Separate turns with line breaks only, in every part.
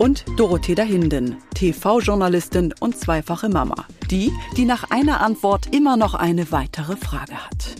und Dorothea Hinden, TV-Journalistin und zweifache Mama. Die, die nach einer Antwort immer noch eine weitere Frage hat.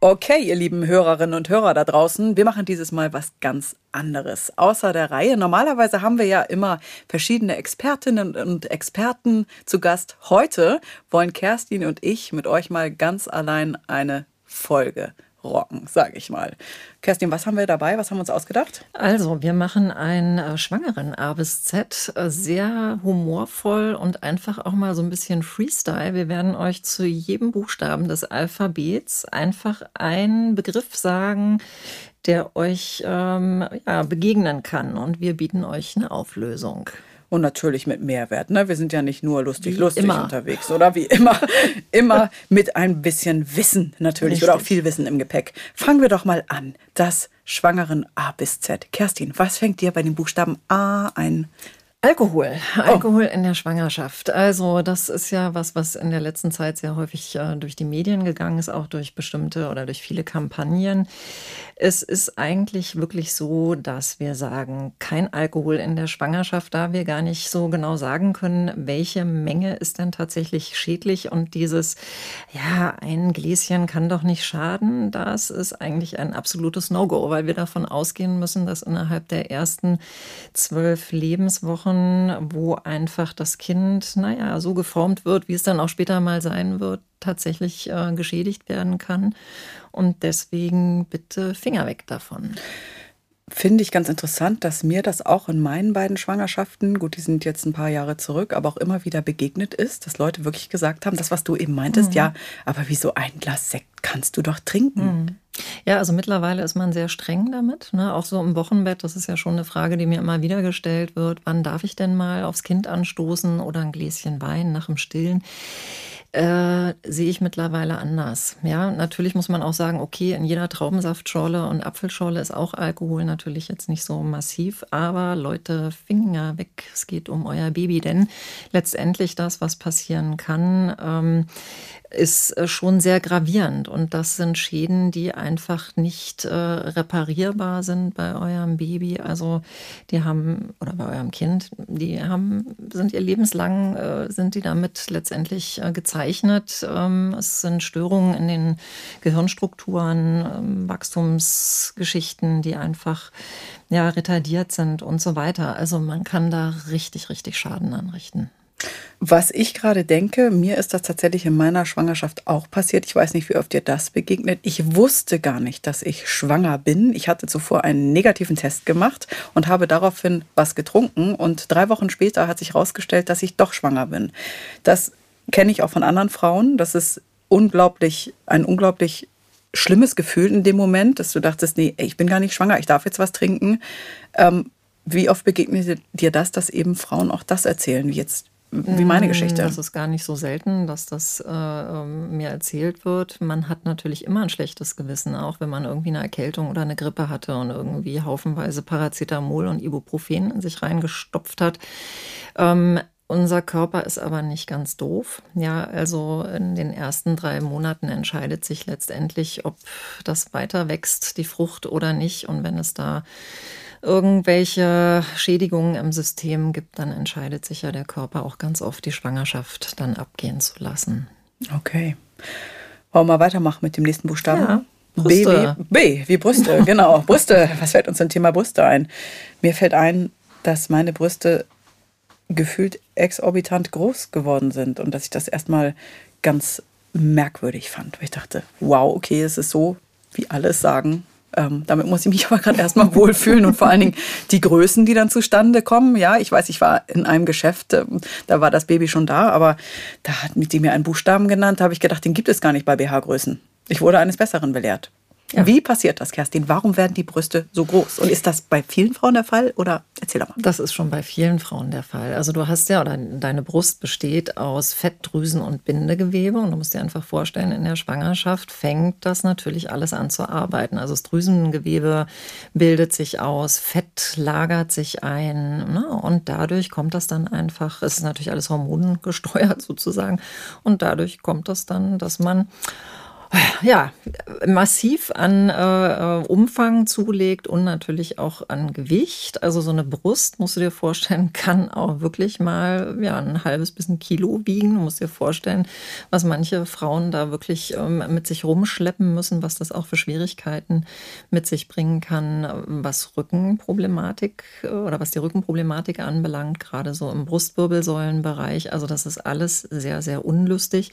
Okay, ihr lieben Hörerinnen und Hörer da draußen, wir machen dieses Mal was ganz anderes. Außer der Reihe. Normalerweise haben wir ja immer verschiedene Expertinnen und Experten zu Gast. Heute wollen Kerstin und ich mit euch mal ganz allein eine Folge rocken, sage ich mal. Kerstin, was haben wir dabei? Was haben wir uns ausgedacht?
Also, wir machen einen äh, schwangeren A bis Z, äh, sehr humorvoll und einfach auch mal so ein bisschen Freestyle. Wir werden euch zu jedem Buchstaben des Alphabets einfach einen Begriff sagen, der euch ähm, ja, begegnen kann. Und wir bieten euch eine Auflösung.
Und natürlich mit Mehrwert. Ne? Wir sind ja nicht nur lustig, wie lustig immer. unterwegs, oder? Wie immer, immer mit ein bisschen Wissen natürlich Richtig. oder auch viel Wissen im Gepäck. Fangen wir doch mal an. Das Schwangeren A bis Z. Kerstin, was fängt dir bei den Buchstaben A ein?
Alkohol, oh. Alkohol oh. in der Schwangerschaft. Also das ist ja was, was in der letzten Zeit sehr häufig äh, durch die Medien gegangen ist, auch durch bestimmte oder durch viele Kampagnen. Es ist eigentlich wirklich so, dass wir sagen, kein Alkohol in der Schwangerschaft, da wir gar nicht so genau sagen können, welche Menge ist denn tatsächlich schädlich und dieses, ja, ein Gläschen kann doch nicht schaden, das ist eigentlich ein absolutes No-Go, weil wir davon ausgehen müssen, dass innerhalb der ersten zwölf Lebenswochen Wochen, wo einfach das Kind, naja, so geformt wird, wie es dann auch später mal sein wird, tatsächlich äh, geschädigt werden kann. Und deswegen bitte Finger weg davon
finde ich ganz interessant, dass mir das auch in meinen beiden Schwangerschaften, gut, die sind jetzt ein paar Jahre zurück, aber auch immer wieder begegnet ist, dass Leute wirklich gesagt haben, das, was du eben meintest, mhm. ja, aber wieso ein Glas Sekt kannst du doch trinken? Mhm.
Ja, also mittlerweile ist man sehr streng damit. Ne? Auch so im Wochenbett, das ist ja schon eine Frage, die mir immer wieder gestellt wird. Wann darf ich denn mal aufs Kind anstoßen oder ein Gläschen Wein nach dem Stillen? Äh, sehe ich mittlerweile anders. Ja, natürlich muss man auch sagen, okay, in jeder Traubensaftschorle und Apfelschorle ist auch Alkohol natürlich jetzt nicht so massiv, aber Leute, Finger weg, es geht um euer Baby, denn letztendlich das, was passieren kann, ähm, ist äh, schon sehr gravierend. Und das sind Schäden, die einfach nicht äh, reparierbar sind bei eurem Baby. Also die haben, oder bei eurem Kind, die haben, sind ihr lebenslang, äh, sind die damit letztendlich äh, gezeichnet. Ähm, es sind Störungen in den Gehirnstrukturen, ähm, Wachstumsgeschichten, die einfach ja, retardiert sind und so weiter. Also man kann da richtig, richtig Schaden anrichten.
Was ich gerade denke, mir ist das tatsächlich in meiner Schwangerschaft auch passiert. Ich weiß nicht, wie oft dir das begegnet. Ich wusste gar nicht, dass ich schwanger bin. Ich hatte zuvor einen negativen Test gemacht und habe daraufhin was getrunken. Und drei Wochen später hat sich herausgestellt, dass ich doch schwanger bin. Das kenne ich auch von anderen Frauen. Das ist unglaublich, ein unglaublich schlimmes Gefühl in dem Moment, dass du dachtest, nee, ich bin gar nicht schwanger, ich darf jetzt was trinken. Ähm, wie oft begegnet dir das, dass eben Frauen auch das erzählen, wie jetzt wie meine mm, Geschichte.
Das ist gar nicht so selten, dass das äh, ähm, mir erzählt wird. Man hat natürlich immer ein schlechtes Gewissen, auch wenn man irgendwie eine Erkältung oder eine Grippe hatte und irgendwie haufenweise Paracetamol und Ibuprofen in sich reingestopft hat. Ähm, unser Körper ist aber nicht ganz doof. Ja, also in den ersten drei Monaten entscheidet sich letztendlich, ob das weiter wächst, die Frucht oder nicht. Und wenn es da irgendwelche Schädigungen im System gibt, dann entscheidet sich ja der Körper auch ganz oft, die Schwangerschaft dann abgehen zu lassen.
Okay. Wollen wir mal weitermachen mit dem nächsten Buchstaben?
Ja.
Brüste. B, wie, B wie Brüste, genau. Brüste. Was fällt uns zum Thema Brüste ein? Mir fällt ein, dass meine Brüste gefühlt exorbitant groß geworden sind und dass ich das erstmal ganz merkwürdig fand. Weil ich dachte, wow, okay, es ist so, wie alles sagen, ähm, damit muss ich mich aber gerade erstmal wohlfühlen und vor allen Dingen die Größen, die dann zustande kommen. Ja, ich weiß, ich war in einem Geschäft, äh, da war das Baby schon da, aber da hat die mir einen Buchstaben genannt, da habe ich gedacht, den gibt es gar nicht bei BH-Größen. Ich wurde eines Besseren belehrt. Ja. Wie passiert das, Kerstin? Warum werden die Brüste so groß? Und ist das bei vielen Frauen der Fall oder erzähl doch mal.
Das ist schon bei vielen Frauen der Fall. Also du hast ja, oder deine Brust besteht aus Fettdrüsen und Bindegewebe und du musst dir einfach vorstellen, in der Schwangerschaft fängt das natürlich alles an zu arbeiten. Also das Drüsengewebe bildet sich aus, Fett lagert sich ein ne? und dadurch kommt das dann einfach, es ist natürlich alles hormongesteuert sozusagen und dadurch kommt das dann, dass man ja, massiv an äh, äh, Umfang zulegt und natürlich auch an Gewicht. Also so eine Brust, musst du dir vorstellen, kann auch wirklich mal ja, ein halbes bis ein Kilo wiegen. Du musst dir vorstellen, was manche Frauen da wirklich ähm, mit sich rumschleppen müssen, was das auch für Schwierigkeiten mit sich bringen kann, was Rückenproblematik äh, oder was die Rückenproblematik anbelangt, gerade so im Brustwirbelsäulenbereich. Also das ist alles sehr, sehr unlustig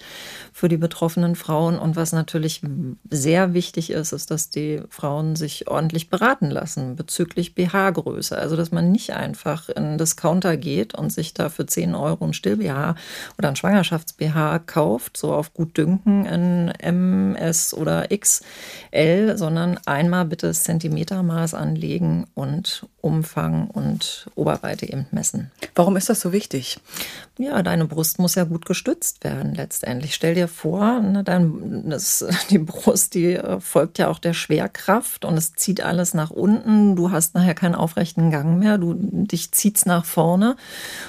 für die betroffenen Frauen und was natürlich natürlich sehr wichtig ist, ist, dass die Frauen sich ordentlich beraten lassen bezüglich BH-Größe. Also, dass man nicht einfach in den Discounter geht und sich da für 10 Euro ein Still-BH oder ein Schwangerschafts-BH kauft, so auf gut Dünken in MS oder XL, sondern einmal bitte das Zentimetermaß anlegen und Umfang und Oberweite eben messen.
Warum ist das so wichtig?
Ja, deine Brust muss ja gut gestützt werden letztendlich. Stell dir vor, ne, dein, das, die Brust, die äh, folgt ja auch der Schwerkraft und es zieht alles nach unten. Du hast nachher keinen aufrechten Gang mehr, du, dich zieht es nach vorne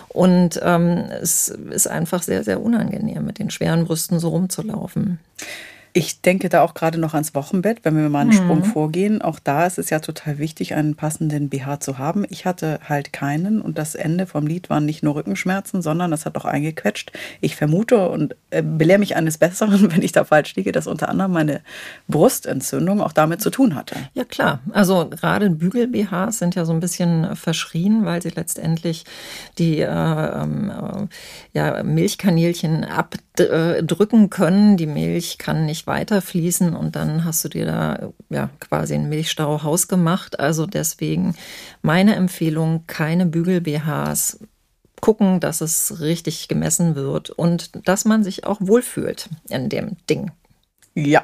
und ähm, es ist einfach sehr, sehr unangenehm, mit den schweren Brüsten so rumzulaufen.
Ich denke da auch gerade noch ans Wochenbett, wenn wir mal einen mhm. Sprung vorgehen. Auch da ist es ja total wichtig, einen passenden BH zu haben. Ich hatte halt keinen und das Ende vom Lied waren nicht nur Rückenschmerzen, sondern das hat auch eingequetscht. Ich vermute und äh, belehre mich eines Besseren, wenn ich da falsch liege, dass unter anderem meine Brustentzündung auch damit zu tun hatte.
Ja klar, also gerade Bügel-BHs sind ja so ein bisschen verschrien, weil sie letztendlich die äh, ähm, äh, ja, Milchkanälchen abdrücken können. Die Milch kann nicht weiterfließen und dann hast du dir da ja quasi einen Milchstau hausgemacht. Also deswegen meine Empfehlung, keine Bügel-BHs. Gucken, dass es richtig gemessen wird und dass man sich auch wohlfühlt in dem Ding.
Ja,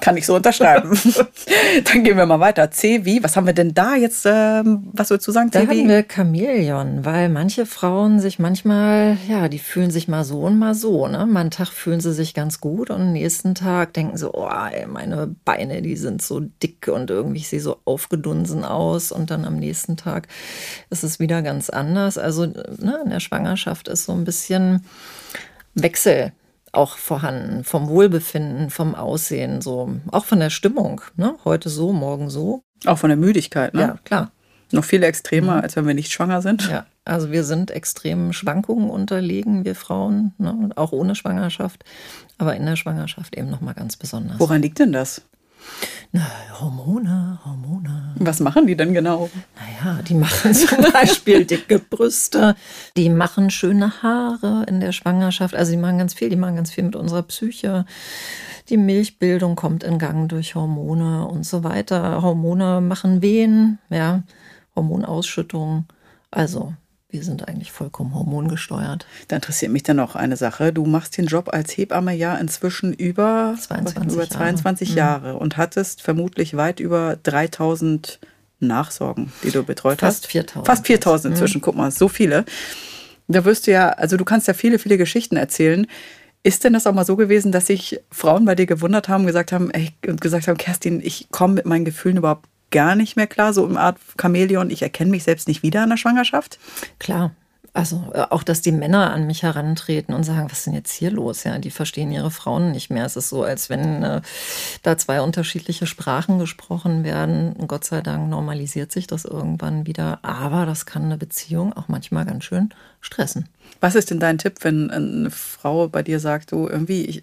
kann ich so unterschreiben. Dann gehen wir mal weiter. C wie? Was haben wir denn da jetzt? Ähm, was würdest du sagen?
Da haben wir Chamäleon, weil manche Frauen sich manchmal, ja, die fühlen sich mal so und mal so. Ne? Mal einen Tag fühlen sie sich ganz gut und am nächsten Tag denken sie, oh, ey, meine Beine, die sind so dick und irgendwie sehe so aufgedunsen aus. Und dann am nächsten Tag ist es wieder ganz anders. Also ne, in der Schwangerschaft ist so ein bisschen Wechsel auch vorhanden, vom Wohlbefinden, vom Aussehen, so auch von der Stimmung. Ne? Heute so, morgen so.
Auch von der Müdigkeit, ne?
Ja, klar.
Noch viel extremer, mhm. als wenn wir nicht schwanger sind.
Ja, also wir sind extremen Schwankungen unterlegen, wir Frauen, ne? auch ohne Schwangerschaft, aber in der Schwangerschaft eben nochmal ganz besonders.
Woran liegt denn das?
Na, Hormone, Hormone.
Was machen die denn genau?
Naja, die machen zum Beispiel dicke Brüste, die machen schöne Haare in der Schwangerschaft. Also die machen ganz viel, die machen ganz viel mit unserer Psyche. Die Milchbildung kommt in Gang durch Hormone und so weiter. Hormone machen Wehen, ja, Hormonausschüttung. Also wir sind eigentlich vollkommen hormongesteuert.
Da interessiert mich dann noch eine Sache. Du machst den Job als Hebamme ja inzwischen über
22,
über 22 Jahre, Jahre und hattest vermutlich weit über 3000 Nachsorgen, die du betreut
Fast
hast.
4000.
Fast 4000 inzwischen, mhm. guck mal, so viele. Da wirst du ja, also du kannst ja viele, viele Geschichten erzählen. Ist denn das auch mal so gewesen, dass sich Frauen bei dir gewundert haben, gesagt haben, ey, und gesagt haben, Kerstin, ich komme mit meinen Gefühlen überhaupt gar nicht mehr klar, so im Art Chamäleon, ich erkenne mich selbst nicht wieder in der Schwangerschaft?
Klar. Also äh, auch, dass die Männer an mich herantreten und sagen, was ist denn jetzt hier los? Ja, die verstehen ihre Frauen nicht mehr. Es ist so, als wenn äh, da zwei unterschiedliche Sprachen gesprochen werden. Und Gott sei Dank normalisiert sich das irgendwann wieder. Aber das kann eine Beziehung auch manchmal ganz schön stressen.
Was ist denn dein Tipp, wenn eine Frau bei dir sagt, du irgendwie, ich,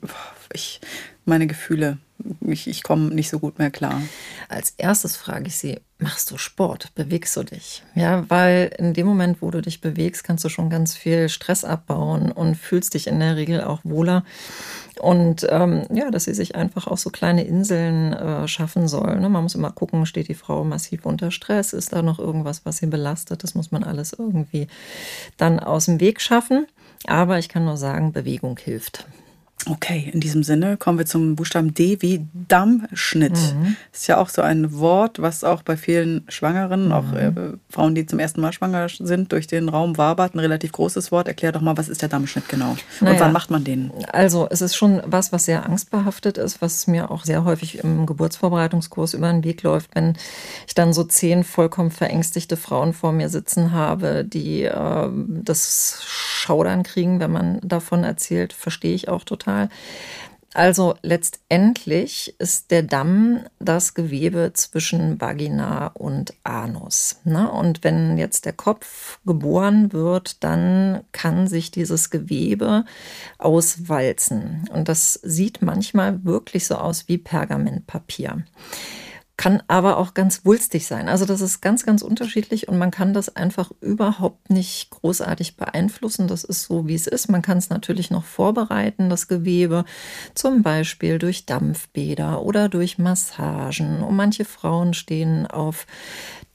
ich meine Gefühle, ich, ich komme nicht so gut mehr klar.
Als erstes frage ich sie, machst du Sport? Bewegst du dich? Ja, weil in dem Moment, wo du dich bewegst, kannst du schon ganz viel Stress abbauen und fühlst dich in der Regel auch wohler. Und ähm, ja, dass sie sich einfach auch so kleine Inseln äh, schaffen soll. Ne? Man muss immer gucken, steht die Frau massiv unter Stress? Ist da noch irgendwas, was sie belastet? Das muss man alles irgendwie dann aus dem Weg schaffen. Aber ich kann nur sagen, Bewegung hilft.
Okay, in diesem Sinne kommen wir zum Buchstaben D wie Dammschnitt. Mhm. Ist ja auch so ein Wort, was auch bei vielen Schwangeren, mhm. auch äh, Frauen, die zum ersten Mal schwanger sind, durch den Raum wabert. Ein relativ großes Wort. Erklär doch mal, was ist der Dammschnitt genau? Naja, Und wann macht man den?
Also, es ist schon was, was sehr angstbehaftet ist, was mir auch sehr häufig im Geburtsvorbereitungskurs über den Weg läuft, wenn ich dann so zehn vollkommen verängstigte Frauen vor mir sitzen habe, die äh, das Schaudern kriegen, wenn man davon erzählt, verstehe ich auch total mal. Also letztendlich ist der Damm das Gewebe zwischen Vagina und Anus. Ne? Und wenn jetzt der Kopf geboren wird, dann kann sich dieses Gewebe auswalzen. Und das sieht manchmal wirklich so aus wie Pergamentpapier kann aber auch ganz wulstig sein. Also das ist ganz, ganz unterschiedlich und man kann das einfach überhaupt nicht großartig beeinflussen. Das ist so, wie es ist. Man kann es natürlich noch vorbereiten, das Gewebe, zum Beispiel durch Dampfbäder oder durch Massagen. Und manche Frauen stehen auf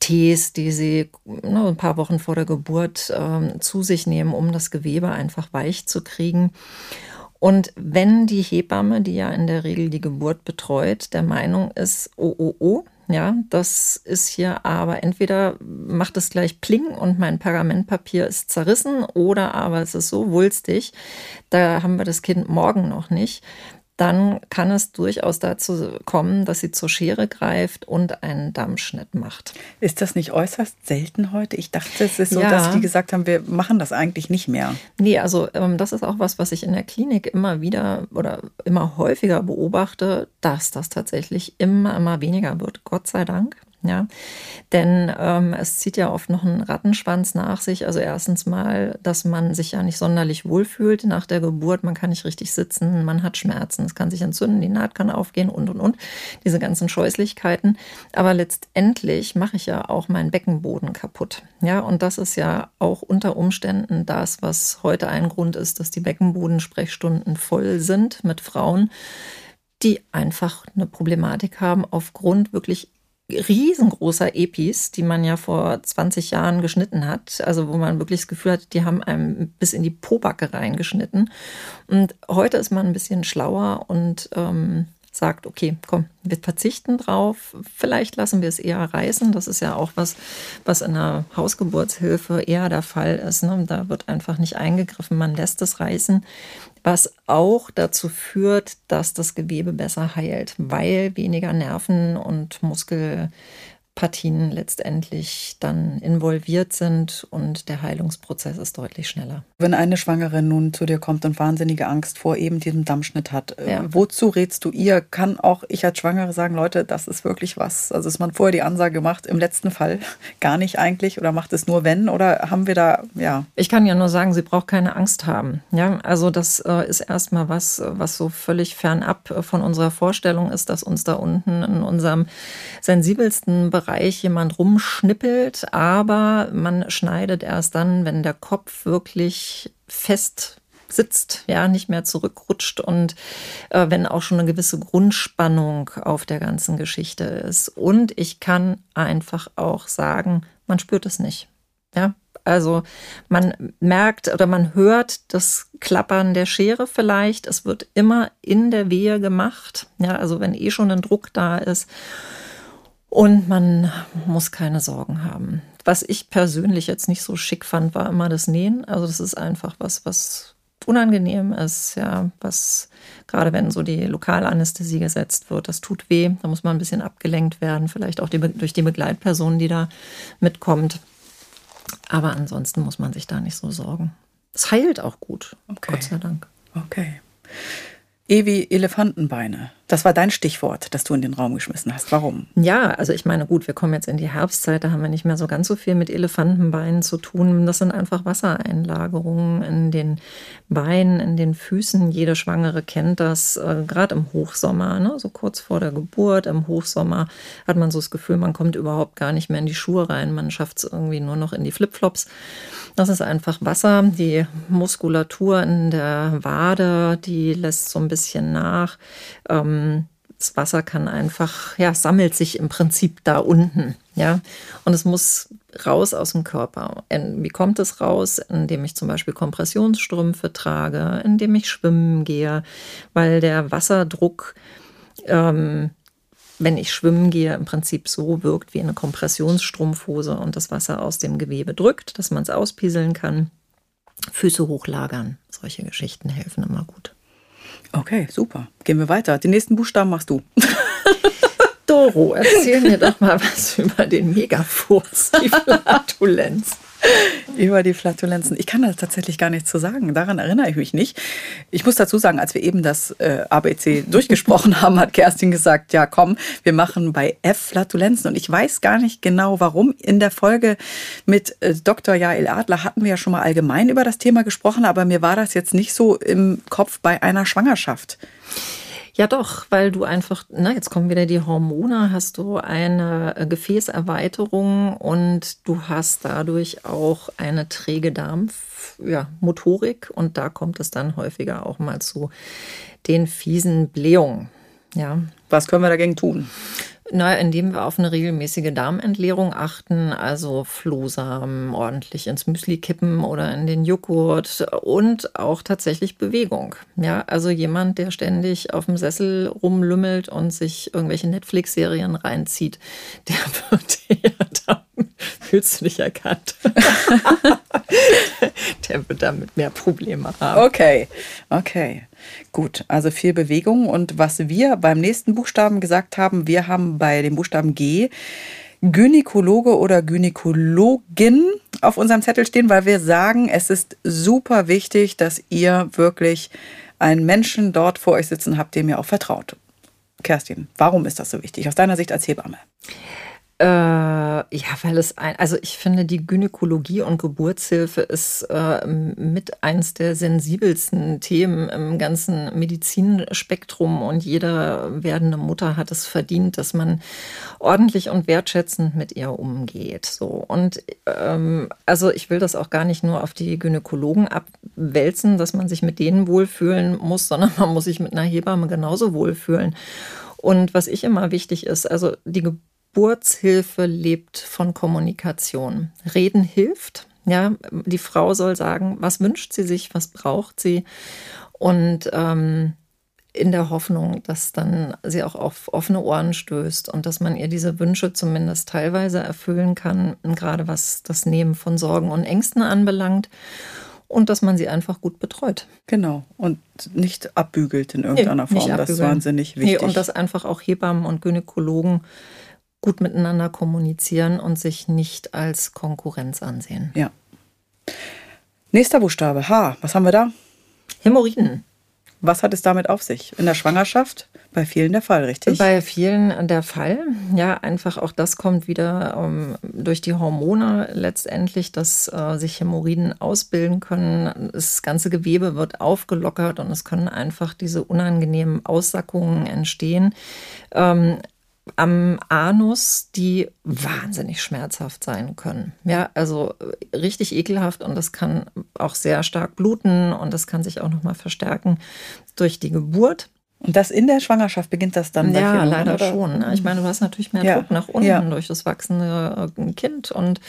Tees, die sie ne, ein paar Wochen vor der Geburt äh, zu sich nehmen, um das Gewebe einfach weich zu kriegen. Und wenn die Hebamme, die ja in der Regel die Geburt betreut, der Meinung ist, oh, oh, oh, ja, das ist hier aber entweder macht es gleich Pling und mein Pergamentpapier ist zerrissen oder aber es ist so wulstig, da haben wir das Kind morgen noch nicht dann kann es durchaus dazu kommen, dass sie zur Schere greift und einen Dammschnitt macht.
Ist das nicht äußerst selten heute? Ich dachte, es ist so, ja. dass die gesagt haben, wir machen das eigentlich nicht mehr.
Nee, also ähm, das ist auch was, was ich in der Klinik immer wieder oder immer häufiger beobachte, dass das tatsächlich immer, immer weniger wird. Gott sei Dank. Ja, denn ähm, es zieht ja oft noch einen Rattenschwanz nach sich. Also erstens mal, dass man sich ja nicht sonderlich wohlfühlt nach der Geburt. Man kann nicht richtig sitzen, man hat Schmerzen, es kann sich entzünden, die Naht kann aufgehen und und und. Diese ganzen Scheußlichkeiten. Aber letztendlich mache ich ja auch meinen Beckenboden kaputt. Ja, und das ist ja auch unter Umständen das, was heute ein Grund ist, dass die Beckenbodensprechstunden voll sind mit Frauen, die einfach eine Problematik haben aufgrund wirklich riesengroßer Epis, die man ja vor 20 Jahren geschnitten hat. Also wo man wirklich das Gefühl hat, die haben einem bis in die Pobacke reingeschnitten. Und heute ist man ein bisschen schlauer und ähm, sagt, okay, komm, wir verzichten drauf. Vielleicht lassen wir es eher reißen. Das ist ja auch was, was in der Hausgeburtshilfe eher der Fall ist. Ne? Da wird einfach nicht eingegriffen, man lässt es reißen was auch dazu führt, dass das Gewebe besser heilt, weil weniger Nerven und Muskel Partien letztendlich dann involviert sind und der Heilungsprozess ist deutlich schneller.
Wenn eine Schwangere nun zu dir kommt und wahnsinnige Angst vor eben diesem Dammschnitt hat, äh, ja. wozu rätst du ihr? Kann auch ich als Schwangere sagen, Leute, das ist wirklich was? Also ist man vorher die Ansage gemacht, im letzten Fall gar nicht eigentlich oder macht es nur wenn oder haben wir da, ja?
Ich kann ja nur sagen, sie braucht keine Angst haben. Ja, also das äh, ist erstmal was, was so völlig fernab von unserer Vorstellung ist, dass uns da unten in unserem sensibelsten Bereich Bereich jemand rumschnippelt, aber man schneidet erst dann, wenn der Kopf wirklich fest sitzt, ja, nicht mehr zurückrutscht und äh, wenn auch schon eine gewisse Grundspannung auf der ganzen Geschichte ist. Und ich kann einfach auch sagen, man spürt es nicht. Ja, also man merkt oder man hört das Klappern der Schere vielleicht. Es wird immer in der Wehe gemacht. Ja, also wenn eh schon ein Druck da ist. Und man muss keine Sorgen haben. Was ich persönlich jetzt nicht so schick fand, war immer das Nähen. Also das ist einfach was, was unangenehm ist, ja, was gerade wenn so die Lokalanästhesie gesetzt wird, das tut weh. Da muss man ein bisschen abgelenkt werden, vielleicht auch die, durch die Begleitperson, die da mitkommt. Aber ansonsten muss man sich da nicht so sorgen. Es heilt auch gut, okay. Gott sei Dank.
Okay. Ewi Elefantenbeine. Das war dein Stichwort, das du in den Raum geschmissen hast. Warum?
Ja, also ich meine, gut, wir kommen jetzt in die Herbstzeit, da haben wir nicht mehr so ganz so viel mit Elefantenbeinen zu tun. Das sind einfach Wassereinlagerungen in den Beinen, in den Füßen. Jede Schwangere kennt das, äh, gerade im Hochsommer, ne? so kurz vor der Geburt. Im Hochsommer hat man so das Gefühl, man kommt überhaupt gar nicht mehr in die Schuhe rein. Man schafft es irgendwie nur noch in die Flipflops. Das ist einfach Wasser. Die Muskulatur in der Wade, die lässt so ein bisschen nach. Ähm, das Wasser kann einfach, ja, sammelt sich im Prinzip da unten, ja. Und es muss raus aus dem Körper. Wie kommt es raus? Indem ich zum Beispiel Kompressionsstrümpfe trage, indem ich schwimmen gehe, weil der Wasserdruck, ähm, wenn ich schwimmen gehe, im Prinzip so wirkt wie eine Kompressionsstrumpfhose und das Wasser aus dem Gewebe drückt, dass man es auspieseln kann. Füße hochlagern, solche Geschichten helfen immer gut.
Okay, super. Gehen wir weiter. Den nächsten Buchstaben machst du.
Doro, erzähl mir doch mal was über den Megafurz, die Flatulenz.
Über die Flatulenzen. Ich kann da tatsächlich gar nichts zu sagen. Daran erinnere ich mich nicht. Ich muss dazu sagen, als wir eben das äh, ABC durchgesprochen haben, hat Kerstin gesagt, ja komm, wir machen bei F Flatulenzen. Und ich weiß gar nicht genau, warum. In der Folge mit äh, Dr. Jael Adler hatten wir ja schon mal allgemein über das Thema gesprochen, aber mir war das jetzt nicht so im Kopf bei einer Schwangerschaft.
Ja, doch, weil du einfach, na, jetzt kommen wieder die Hormone, hast du eine äh, Gefäßerweiterung und du hast dadurch auch eine träge Darmmotorik ja, und da kommt es dann häufiger auch mal zu den fiesen Blähungen. Ja.
Was können wir dagegen tun?
Na, indem wir auf eine regelmäßige Darmentleerung achten, also Flohsamen ordentlich ins Müsli kippen oder in den Joghurt und auch tatsächlich Bewegung. Ja, also jemand, der ständig auf dem Sessel rumlümmelt und sich irgendwelche Netflix-Serien reinzieht, der wird eher da fühlst du dich erkannt. der wird damit mehr Probleme haben.
Okay, okay. Gut, also viel Bewegung. Und was wir beim nächsten Buchstaben gesagt haben, wir haben bei dem Buchstaben G Gynäkologe oder Gynäkologin auf unserem Zettel stehen, weil wir sagen, es ist super wichtig, dass ihr wirklich einen Menschen dort vor euch sitzen habt, dem ihr auch vertraut. Kerstin, warum ist das so wichtig aus deiner Sicht als Hebamme?
Äh, ja, weil es ein, also ich finde, die Gynäkologie und Geburtshilfe ist äh, mit eins der sensibelsten Themen im ganzen Medizinspektrum und jede werdende Mutter hat es verdient, dass man ordentlich und wertschätzend mit ihr umgeht. So und ähm, also ich will das auch gar nicht nur auf die Gynäkologen abwälzen, dass man sich mit denen wohlfühlen muss, sondern man muss sich mit einer Hebamme genauso wohlfühlen. Und was ich immer wichtig ist, also die Geburt Geburtshilfe lebt von Kommunikation. Reden hilft. Ja, die Frau soll sagen, was wünscht sie sich, was braucht sie. Und ähm, in der Hoffnung, dass dann sie auch auf offene Ohren stößt und dass man ihr diese Wünsche zumindest teilweise erfüllen kann, gerade was das Nehmen von Sorgen und Ängsten anbelangt. Und dass man sie einfach gut betreut.
Genau. Und nicht abbügelt in irgendeiner nee, Form. Das ist wahnsinnig wichtig.
Nee, und dass einfach auch Hebammen und Gynäkologen gut miteinander kommunizieren und sich nicht als Konkurrenz ansehen.
Ja. Nächster Buchstabe, H. Was haben wir da?
Hämorrhoiden.
Was hat es damit auf sich? In der Schwangerschaft? Bei vielen der Fall, richtig?
Bei vielen der Fall. Ja, einfach auch das kommt wieder ähm, durch die Hormone letztendlich, dass äh, sich Hämorrhoiden ausbilden können. Das ganze Gewebe wird aufgelockert und es können einfach diese unangenehmen Aussackungen entstehen. Ähm, am Anus, die wahnsinnig schmerzhaft sein können. Ja, also äh, richtig ekelhaft und das kann auch sehr stark bluten und das kann sich auch noch mal verstärken durch die Geburt.
Und das in der Schwangerschaft beginnt das dann?
Ja, leider oder? schon. Ich meine, du hast natürlich mehr ja. Druck nach unten ja. durch das wachsende äh, Kind und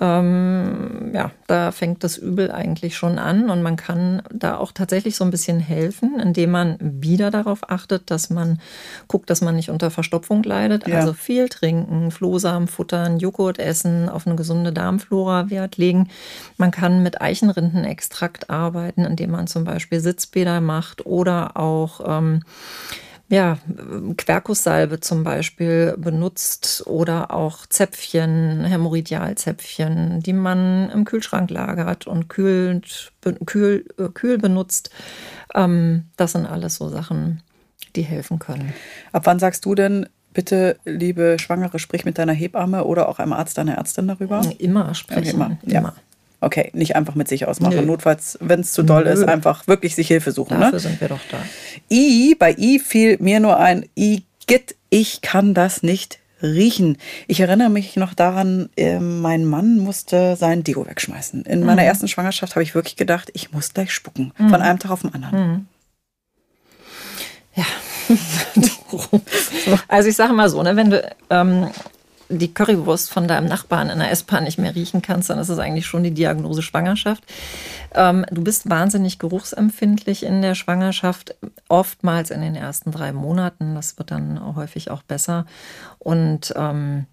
ähm, ja, da fängt das Übel eigentlich schon an und man kann da auch tatsächlich so ein bisschen helfen, indem man wieder darauf achtet, dass man guckt, dass man nicht unter Verstopfung leidet. Ja. Also viel trinken, Flohsamen futtern, Joghurt essen, auf eine gesunde Darmflora Wert legen. Man kann mit Eichenrindenextrakt arbeiten, indem man zum Beispiel Sitzbäder macht oder auch ähm, ja, Quercussalbe zum Beispiel benutzt oder auch Zäpfchen, Hämorrhoidialzäpfchen, die man im Kühlschrank lagert und kühlt, kühl, äh, kühl benutzt. Ähm, das sind alles so Sachen, die helfen können.
Ab wann sagst du denn, bitte, liebe Schwangere, sprich mit deiner Hebamme oder auch einem Arzt, deiner Ärztin darüber?
Immer sprechen. Immer.
Ja. immer. Okay, nicht einfach mit sich ausmachen. Nö. Notfalls, wenn es zu doll Nö. ist, einfach wirklich sich Hilfe suchen.
Dafür
ne?
sind wir doch da.
I, bei I fiel mir nur ein I, git, ich kann das nicht riechen. Ich erinnere mich noch daran, äh, mein Mann musste sein Deo wegschmeißen. In mhm. meiner ersten Schwangerschaft habe ich wirklich gedacht, ich muss gleich spucken. Mhm. Von einem Tag auf den anderen. Mhm.
Ja. also ich sage mal so, ne, wenn du ähm, die Currywurst von deinem Nachbarn in der S-Bahn nicht mehr riechen kannst, dann ist es eigentlich schon die Diagnose Schwangerschaft. Ähm, du bist wahnsinnig geruchsempfindlich in der Schwangerschaft, oftmals in den ersten drei Monaten. Das wird dann häufig auch besser. Und ähm,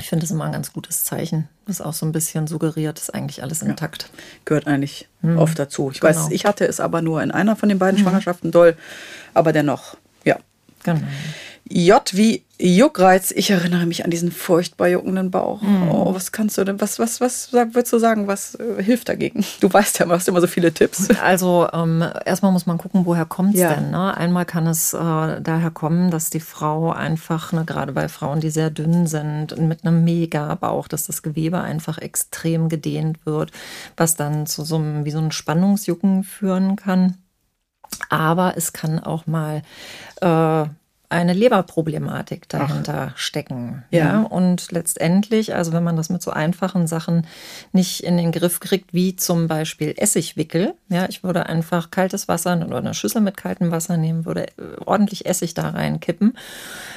ich finde das immer ein ganz gutes Zeichen, das auch so ein bisschen suggeriert, ist eigentlich alles intakt.
Ja, gehört eigentlich hm. oft dazu. Ich genau. weiß, ich hatte es aber nur in einer von den beiden hm. Schwangerschaften doll, aber dennoch, ja. Genau. J wie Juckreiz. Ich erinnere mich an diesen furchtbar juckenden Bauch. Mhm. Oh, was kannst du denn, was, was, was würdest du sagen, was äh, hilft dagegen? Du weißt ja, du hast immer so viele Tipps.
Also ähm, erstmal muss man gucken, woher kommt es ja. denn? Ne? Einmal kann es äh, daher kommen, dass die Frau einfach, ne, gerade bei Frauen, die sehr dünn sind, mit einem Mega-Bauch, dass das Gewebe einfach extrem gedehnt wird, was dann zu so einem, wie so einem Spannungsjucken führen kann. Aber es kann auch mal äh, eine Leberproblematik dahinter Ach. stecken. Ja. ja. Und letztendlich, also wenn man das mit so einfachen Sachen nicht in den Griff kriegt, wie zum Beispiel Essigwickel, ja, ich würde einfach kaltes Wasser oder eine Schüssel mit kaltem Wasser nehmen, würde äh, ordentlich Essig da reinkippen.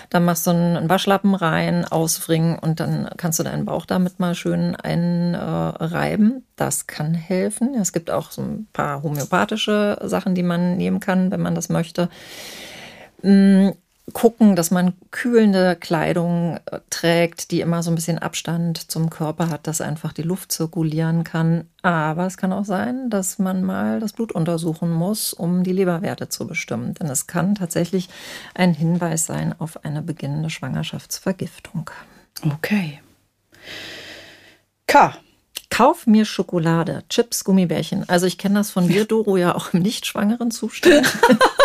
Dann machst du einen Waschlappen rein, auswringen und dann kannst du deinen Bauch damit mal schön einreiben. Das kann helfen. Es gibt auch so ein paar homöopathische Sachen, die man nehmen kann, wenn man das möchte mm, gucken, dass man kühlende Kleidung äh, trägt, die immer so ein bisschen Abstand zum Körper hat, dass einfach die Luft zirkulieren kann. Aber es kann auch sein, dass man mal das Blut untersuchen muss, um die Leberwerte zu bestimmen. Denn es kann tatsächlich ein Hinweis sein auf eine beginnende Schwangerschaftsvergiftung.
Okay. K.
Kauf mir Schokolade, Chips, Gummibärchen. Also ich kenne das von dir, Doro, ja auch im nicht schwangeren Zustand.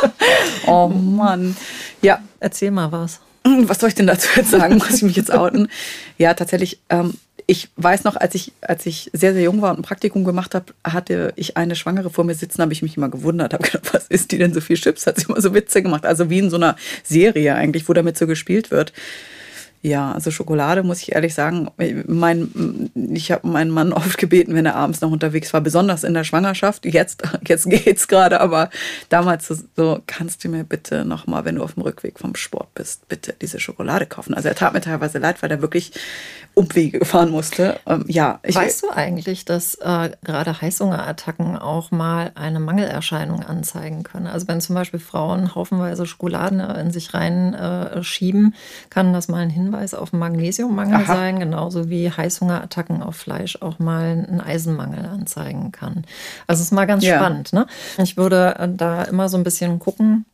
oh Mann. Ja.
Erzähl mal was.
Was soll ich denn dazu jetzt sagen? Muss ich mich jetzt outen? Ja, tatsächlich. Ähm, ich weiß noch, als ich, als ich sehr, sehr jung war und ein Praktikum gemacht habe, hatte ich eine Schwangere vor mir sitzen, habe ich mich immer gewundert, habe gedacht, was ist die denn so viel Chips? Hat sie immer so Witze gemacht. Also wie in so einer Serie eigentlich, wo damit so gespielt wird. Ja, also Schokolade muss ich ehrlich sagen, mein, ich habe meinen Mann oft gebeten, wenn er abends noch unterwegs war, besonders in der Schwangerschaft. Jetzt, jetzt geht's gerade, aber damals so, kannst du mir bitte nochmal, wenn du auf dem Rückweg vom Sport bist, bitte diese Schokolade kaufen. Also er tat mir teilweise leid, weil er wirklich Umwege gefahren musste. Ähm, ja,
weißt du eigentlich, dass äh, gerade Heißhungerattacken auch mal eine Mangelerscheinung anzeigen können? Also wenn zum Beispiel Frauen haufenweise Schokoladen in sich reinschieben, äh, kann das mal ein Hinweis Hinweis auf Magnesiummangel Aha. sein, genauso wie Heißhungerattacken auf Fleisch auch mal einen Eisenmangel anzeigen kann. Also es ist mal ganz ja. spannend. Ne? Ich würde äh, da immer so ein bisschen gucken,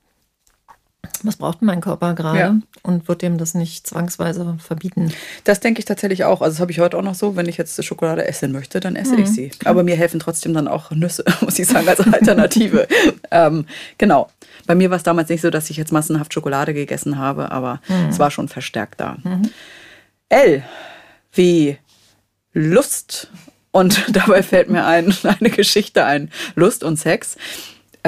was braucht mein Körper gerade ja. und wird dem das nicht zwangsweise verbieten?
Das denke ich tatsächlich auch. Also das habe ich heute auch noch so, wenn ich jetzt Schokolade essen möchte, dann esse mhm. ich sie. Aber mir helfen trotzdem dann auch Nüsse, muss ich sagen, als Alternative. ähm, genau. Bei mir war es damals nicht so, dass ich jetzt massenhaft Schokolade gegessen habe, aber mhm. es war schon verstärkt da. Mhm. L wie Lust. Und dabei fällt mir ein, eine Geschichte ein. Lust und Sex.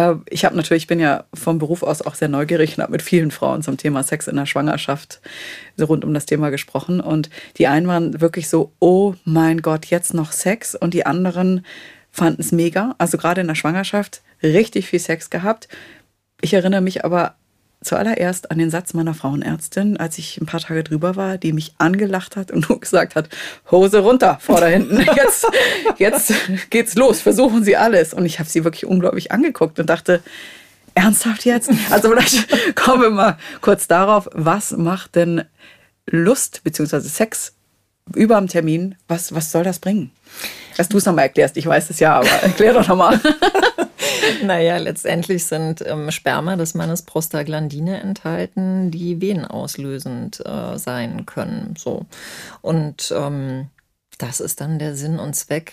Äh, ich habe natürlich, ich bin ja vom Beruf aus auch sehr neugierig und habe mit vielen Frauen zum Thema Sex in der Schwangerschaft so rund um das Thema gesprochen. Und die einen waren wirklich so, oh mein Gott, jetzt noch Sex. Und die anderen fanden es mega. Also gerade in der Schwangerschaft richtig viel Sex gehabt. Ich erinnere mich aber zuallererst an den Satz meiner Frauenärztin, als ich ein paar Tage drüber war, die mich angelacht hat und nur gesagt hat, Hose runter, vor da hinten, jetzt, jetzt geht's los, versuchen Sie alles. Und ich habe sie wirklich unglaublich angeguckt und dachte, ernsthaft jetzt? Also vielleicht kommen wir mal kurz darauf, was macht denn Lust bzw. Sex über dem Termin, was, was soll das bringen? Dass du es nochmal erklärst, ich weiß es ja, aber erklär doch nochmal.
naja, letztendlich sind ähm, Sperma des Mannes Prostaglandine enthalten, die venenauslösend äh, sein können. So. Und ähm, das ist dann der Sinn und Zweck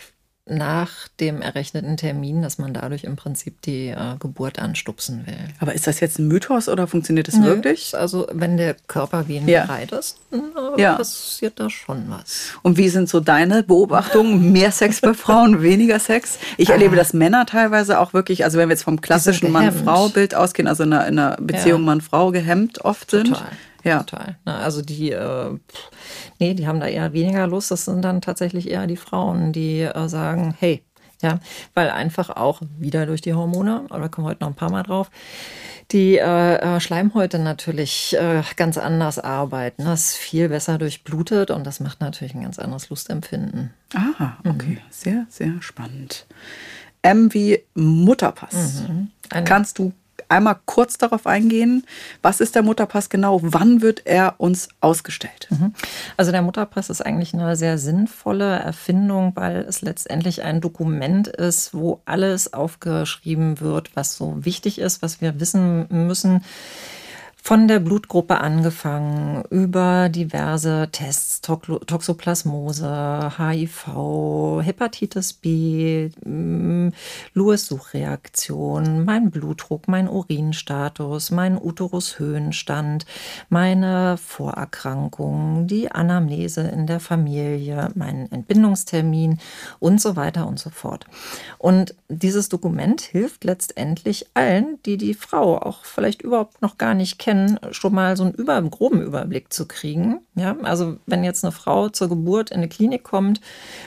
nach dem errechneten Termin, dass man dadurch im Prinzip die äh, Geburt anstupsen will.
Aber ist das jetzt ein Mythos oder funktioniert das Nö, wirklich?
Also wenn der Körper wie ja. bereit ist, äh, ja. passiert da schon was.
Und wie sind so deine Beobachtungen? Mehr Sex bei Frauen, weniger Sex? Ich ah. erlebe, dass Männer teilweise auch wirklich, also wenn wir jetzt vom klassischen Mann-Frau-Bild ausgehen, also in einer, in einer Beziehung ja. Mann-Frau gehemmt oft sind.
Total. Ja. Total. Na, also die, äh, nee, die haben da eher weniger Lust. Das sind dann tatsächlich eher die Frauen, die äh, sagen, hey, Ja, weil einfach auch wieder durch die Hormone, aber da kommen wir heute noch ein paar Mal drauf, die äh, äh, Schleimhäute natürlich äh, ganz anders arbeiten. Das ist viel besser durchblutet und das macht natürlich ein ganz anderes Lustempfinden.
Ah, okay. Mhm. Sehr, sehr spannend. M wie Mutterpass. Mhm. Kannst du einmal kurz darauf eingehen, was ist der Mutterpass genau? Wann wird er uns ausgestellt? Mhm.
Also der Mutterpass ist eigentlich eine sehr sinnvolle Erfindung, weil es letztendlich ein Dokument ist, wo alles aufgeschrieben wird, was so wichtig ist, was wir wissen müssen von der Blutgruppe angefangen, über diverse Tests, Toxoplasmose, HIV, Hepatitis B, mm, Lewis-Suchreaktion, mein Blutdruck, mein Urinstatus, mein Uterushöhenstand, meine Vorerkrankungen, die Anamnese in der Familie, mein Entbindungstermin und so weiter und so fort. Und dieses Dokument hilft letztendlich allen, die die Frau auch vielleicht überhaupt noch gar nicht kennen, Eltern schon mal so einen über, groben Überblick zu kriegen. Ja, also wenn jetzt eine Frau zur Geburt in eine Klinik kommt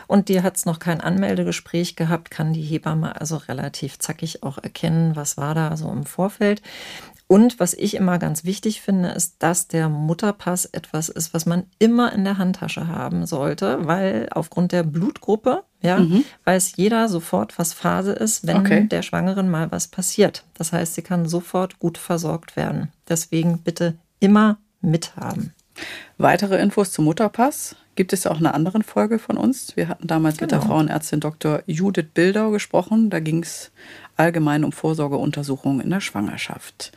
und die hat es noch kein Anmeldegespräch gehabt, kann die Hebamme also relativ zackig auch erkennen, was war da so im Vorfeld. Und was ich immer ganz wichtig finde, ist, dass der Mutterpass etwas ist, was man immer in der Handtasche haben sollte, weil aufgrund der Blutgruppe, ja, mhm. weiß jeder sofort, was Phase ist, wenn okay. der Schwangeren mal was passiert. Das heißt, sie kann sofort gut versorgt werden. Deswegen bitte immer mithaben.
Weitere Infos zum Mutterpass gibt es auch in einer anderen Folge von uns. Wir hatten damals genau. mit der genau. Frauenärztin Dr. Judith Bildau gesprochen. Da ging es allgemein um Vorsorgeuntersuchungen in der Schwangerschaft.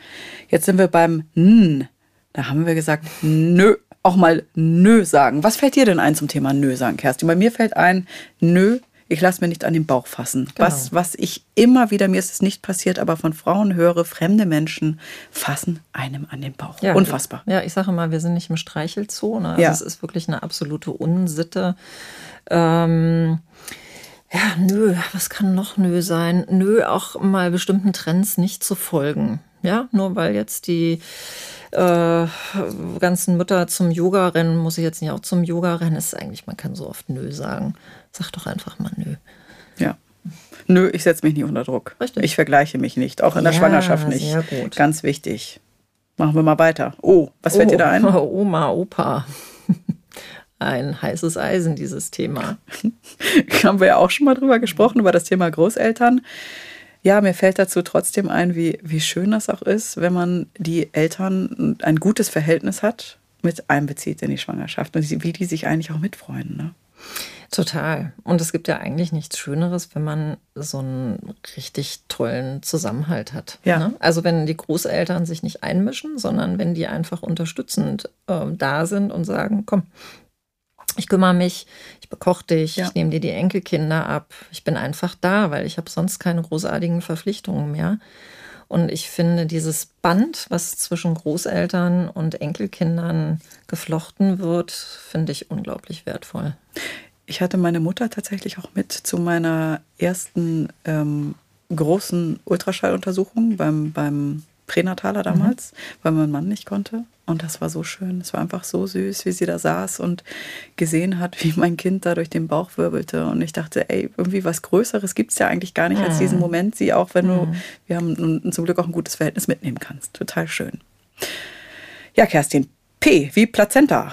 Jetzt sind wir beim N. Da haben wir gesagt, nö, auch mal nö sagen. Was fällt dir denn ein zum Thema nö sagen, Kerstin? Bei mir fällt ein, nö, ich lasse mir nicht an den Bauch fassen. Genau. Was, was ich immer wieder, mir ist es nicht passiert, aber von Frauen höre, fremde Menschen fassen einem an den Bauch. Ja, Unfassbar.
Ja, ich sage mal, wir sind nicht im Streichelzoo. Ne? Also ja. es ist wirklich eine absolute Unsitte. Ähm, ja, nö, was kann noch nö sein? Nö, auch mal bestimmten Trends nicht zu folgen. Ja, nur weil jetzt die äh, ganzen Mütter zum Yoga rennen, muss ich jetzt nicht auch zum Yoga rennen. ist eigentlich, man kann so oft nö sagen. Sag doch einfach mal nö.
Ja. Nö, ich setze mich nicht unter Druck. Richtig. Ich vergleiche mich nicht, auch in der ja, Schwangerschaft nicht. Sehr gut. Ganz wichtig. Machen wir mal weiter. Oh, was fällt oh, dir da ein?
Oma, Opa ein heißes Eisen, dieses Thema.
Haben wir ja auch schon mal drüber gesprochen, über das Thema Großeltern. Ja, mir fällt dazu trotzdem ein, wie, wie schön das auch ist, wenn man die Eltern ein gutes Verhältnis hat, mit einbezieht in die Schwangerschaft und wie die sich eigentlich auch mitfreuen. Ne?
Total. Und es gibt ja eigentlich nichts Schöneres, wenn man so einen richtig tollen Zusammenhalt hat. Ja. Ne? Also wenn die Großeltern sich nicht einmischen, sondern wenn die einfach unterstützend äh, da sind und sagen, komm, ich kümmere mich, ich bekoche dich, ja. ich nehme dir die Enkelkinder ab. Ich bin einfach da, weil ich habe sonst keine großartigen Verpflichtungen mehr. Und ich finde dieses Band, was zwischen Großeltern und Enkelkindern geflochten wird, finde ich unglaublich wertvoll.
Ich hatte meine Mutter tatsächlich auch mit zu meiner ersten ähm, großen Ultraschalluntersuchung beim, beim Pränataler damals, mhm. weil mein Mann nicht konnte. Und das war so schön. Es war einfach so süß, wie sie da saß und gesehen hat, wie mein Kind da durch den Bauch wirbelte. Und ich dachte, ey, irgendwie was Größeres gibt es ja eigentlich gar nicht mhm. als diesen Moment. Sie auch, wenn du, mhm. wir haben zum Glück auch ein gutes Verhältnis mitnehmen kannst. Total schön. Ja, Kerstin, P wie Plazenta.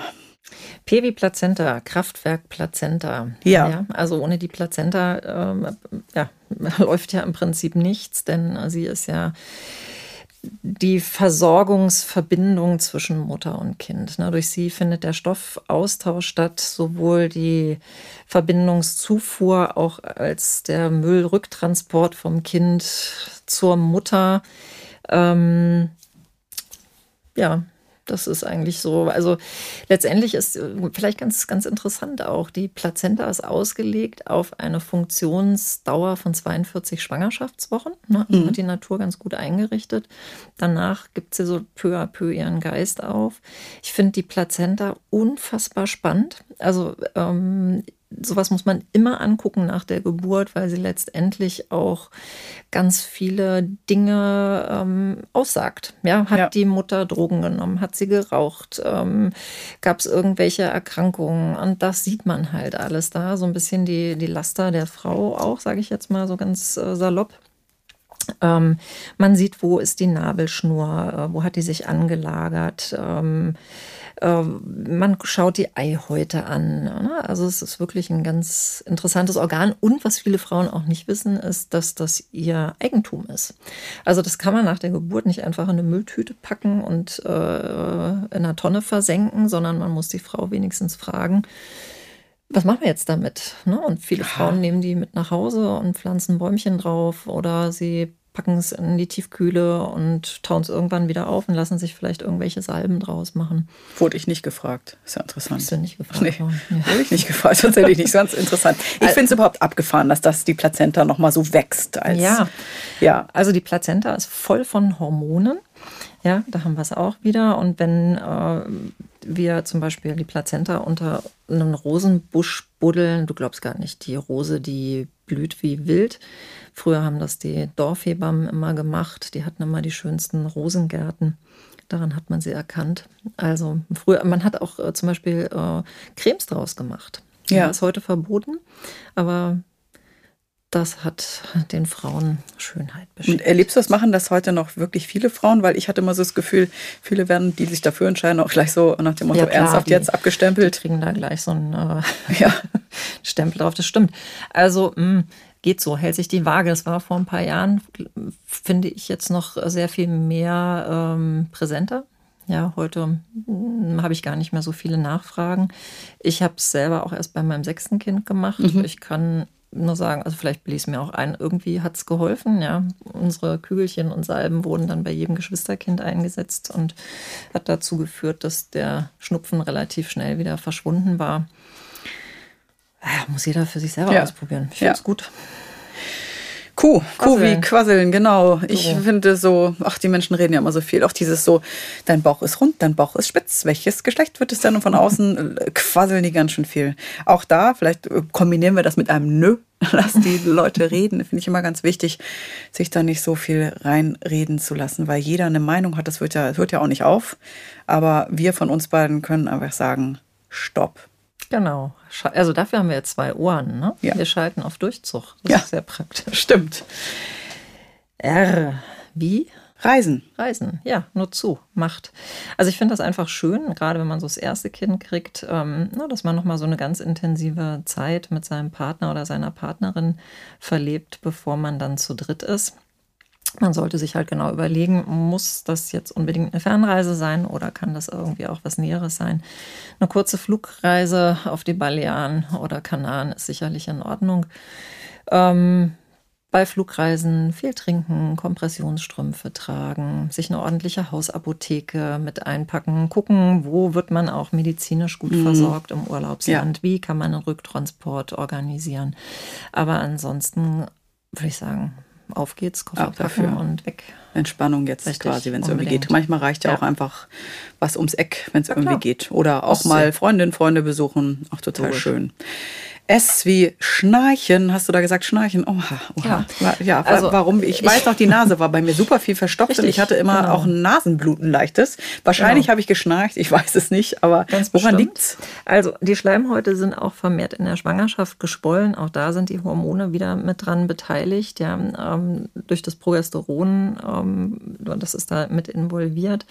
P wie Plazenta, Kraftwerk Plazenta. Ja. ja also ohne die Plazenta ähm, ja, läuft ja im Prinzip nichts, denn sie ist ja die Versorgungsverbindung zwischen Mutter und Kind. Ne, durch sie findet der Stoffaustausch statt, sowohl die Verbindungszufuhr auch als der Müllrücktransport vom Kind zur Mutter. Ähm, ja, das ist eigentlich so. Also letztendlich ist äh, vielleicht ganz, ganz interessant auch, die Plazenta ist ausgelegt auf eine Funktionsdauer von 42 Schwangerschaftswochen. Ne? Also mhm. Hat die Natur ganz gut eingerichtet. Danach gibt sie so peu à peu ihren Geist auf. Ich finde die Plazenta unfassbar spannend. Also ähm, sowas muss man immer angucken nach der Geburt, weil sie letztendlich auch ganz viele Dinge ähm, aussagt. Ja, hat ja. die Mutter Drogen genommen? Hat sie geraucht? Ähm, Gab es irgendwelche Erkrankungen? Und das sieht man halt alles da. So ein bisschen die, die Laster der Frau auch, sage ich jetzt mal so ganz äh, salopp. Ähm, man sieht, wo ist die Nabelschnur, äh, wo hat die sich angelagert. Ähm, man schaut die Eihäute an. Ne? Also es ist wirklich ein ganz interessantes Organ. Und was viele Frauen auch nicht wissen, ist, dass das ihr Eigentum ist. Also das kann man nach der Geburt nicht einfach in eine Mülltüte packen und äh, in einer Tonne versenken, sondern man muss die Frau wenigstens fragen, was machen wir jetzt damit? Ne? Und viele. Frauen nehmen die mit nach Hause und pflanzen Bäumchen drauf oder sie packen es in die Tiefkühle und tauen es irgendwann wieder auf und lassen sich vielleicht irgendwelche Salben draus machen.
Wurde ich nicht gefragt. Ist ja interessant.
Hast du nicht gefragt?
Nee, ja. wurde ich nicht gefragt. Tatsächlich nicht. Ganz interessant. Ich finde es überhaupt abgefahren, dass das die Plazenta nochmal so wächst.
Als, ja. ja. Also die Plazenta ist voll von Hormonen. Ja, da haben wir es auch wieder. Und wenn äh, wir zum Beispiel die Plazenta unter einen Rosenbusch buddeln, du glaubst gar nicht, die Rose, die blüht wie wild. Früher haben das die Dorfhebammen immer gemacht. Die hatten immer die schönsten Rosengärten. Daran hat man sie erkannt. Also früher, man hat auch äh, zum Beispiel äh, Cremes draus gemacht. Ja. Das ist heute verboten, aber das hat den Frauen Schönheit
beschert. Und erlebst du das, machen das heute noch wirklich viele Frauen? Weil ich hatte immer so das Gefühl, viele werden, die sich dafür entscheiden, auch gleich so nach dem Motto ja, klar, ernsthaft die, jetzt abgestempelt.
Die kriegen da gleich so einen äh, ja. Stempel drauf, das stimmt. Also mh, mm, geht so, hält sich die Waage. Das war vor ein paar Jahren, finde ich jetzt noch sehr viel mehr ähm, präsenter. Ja, heute hm, habe ich gar nicht mehr so viele Nachfragen. Ich habe es selber auch erst bei meinem sechsten Kind gemacht. Mhm. Ich kann nur sagen, also vielleicht blies mir auch ein, irgendwie hat es geholfen. Ja, unsere Kügelchen und Salben wurden dann bei jedem Geschwisterkind eingesetzt und hat dazu geführt, dass der Schnupfen relativ schnell wieder verschwunden war. Ja, muss jeder für sich selber ja. ausprobieren. Ich finde es ja. gut.
Kuh, Kuh wie Quasseln, genau. Ich finde so, ach, die Menschen reden ja immer so viel. Auch dieses so, dein Bauch ist rund, dein Bauch ist spitz. Welches Geschlecht wird es denn? Und von außen äh, quasseln die ganz schön viel. Auch da, vielleicht äh, kombinieren wir das mit einem Nö. Lass die Leute reden. Finde ich immer ganz wichtig, sich da nicht so viel reinreden zu lassen, weil jeder eine Meinung hat. Das wird ja, hört ja auch nicht auf. Aber wir von uns beiden können einfach sagen, stopp
Genau. Also dafür haben wir jetzt zwei Ohren. Ne? Ja. Wir schalten auf Durchzug. Das
ja.
ist sehr praktisch.
Stimmt.
R. Wie?
Reisen.
Reisen, ja, nur zu, macht. Also ich finde das einfach schön, gerade wenn man so das erste Kind kriegt, ähm, na, dass man nochmal so eine ganz intensive Zeit mit seinem Partner oder seiner Partnerin verlebt, bevor man dann zu dritt ist. Man sollte sich halt genau überlegen, muss das jetzt unbedingt eine Fernreise sein oder kann das irgendwie auch was Näheres sein? Eine kurze Flugreise auf die Balearen oder Kanaren ist sicherlich in Ordnung. Ähm, bei Flugreisen viel trinken, Kompressionsstrümpfe tragen, sich eine ordentliche Hausapotheke mit einpacken, gucken, wo wird man auch medizinisch gut mhm. versorgt im Urlaubsland, ja. wie kann man einen Rücktransport organisieren. Aber ansonsten würde ich sagen, auf geht's, Koffer packen und weg.
Entspannung jetzt Richtig, quasi, wenn es irgendwie geht. Manchmal reicht ja, ja, auch einfach was ums Eck, wenn es irgendwie geht. Oder auch mal Freundinnen, Freunde besuchen. Auch total Gut. schön. S wie Schnarchen. Hast du da gesagt Schnarchen? Oha, oha. Ja, ja also, warum? Ich weiß noch, die Nase war bei mir super viel verstopft richtig, und ich hatte immer genau. auch ein Nasenbluten leichtes. Wahrscheinlich genau. habe ich geschnarcht, ich weiß es nicht, aber Ganz woran liegt es?
Also die Schleimhäute sind auch vermehrt in der Schwangerschaft geschwollen. Auch da sind die Hormone wieder mit dran beteiligt. Ja, ähm, durch das Progesteron, ähm, das ist da mit involviert.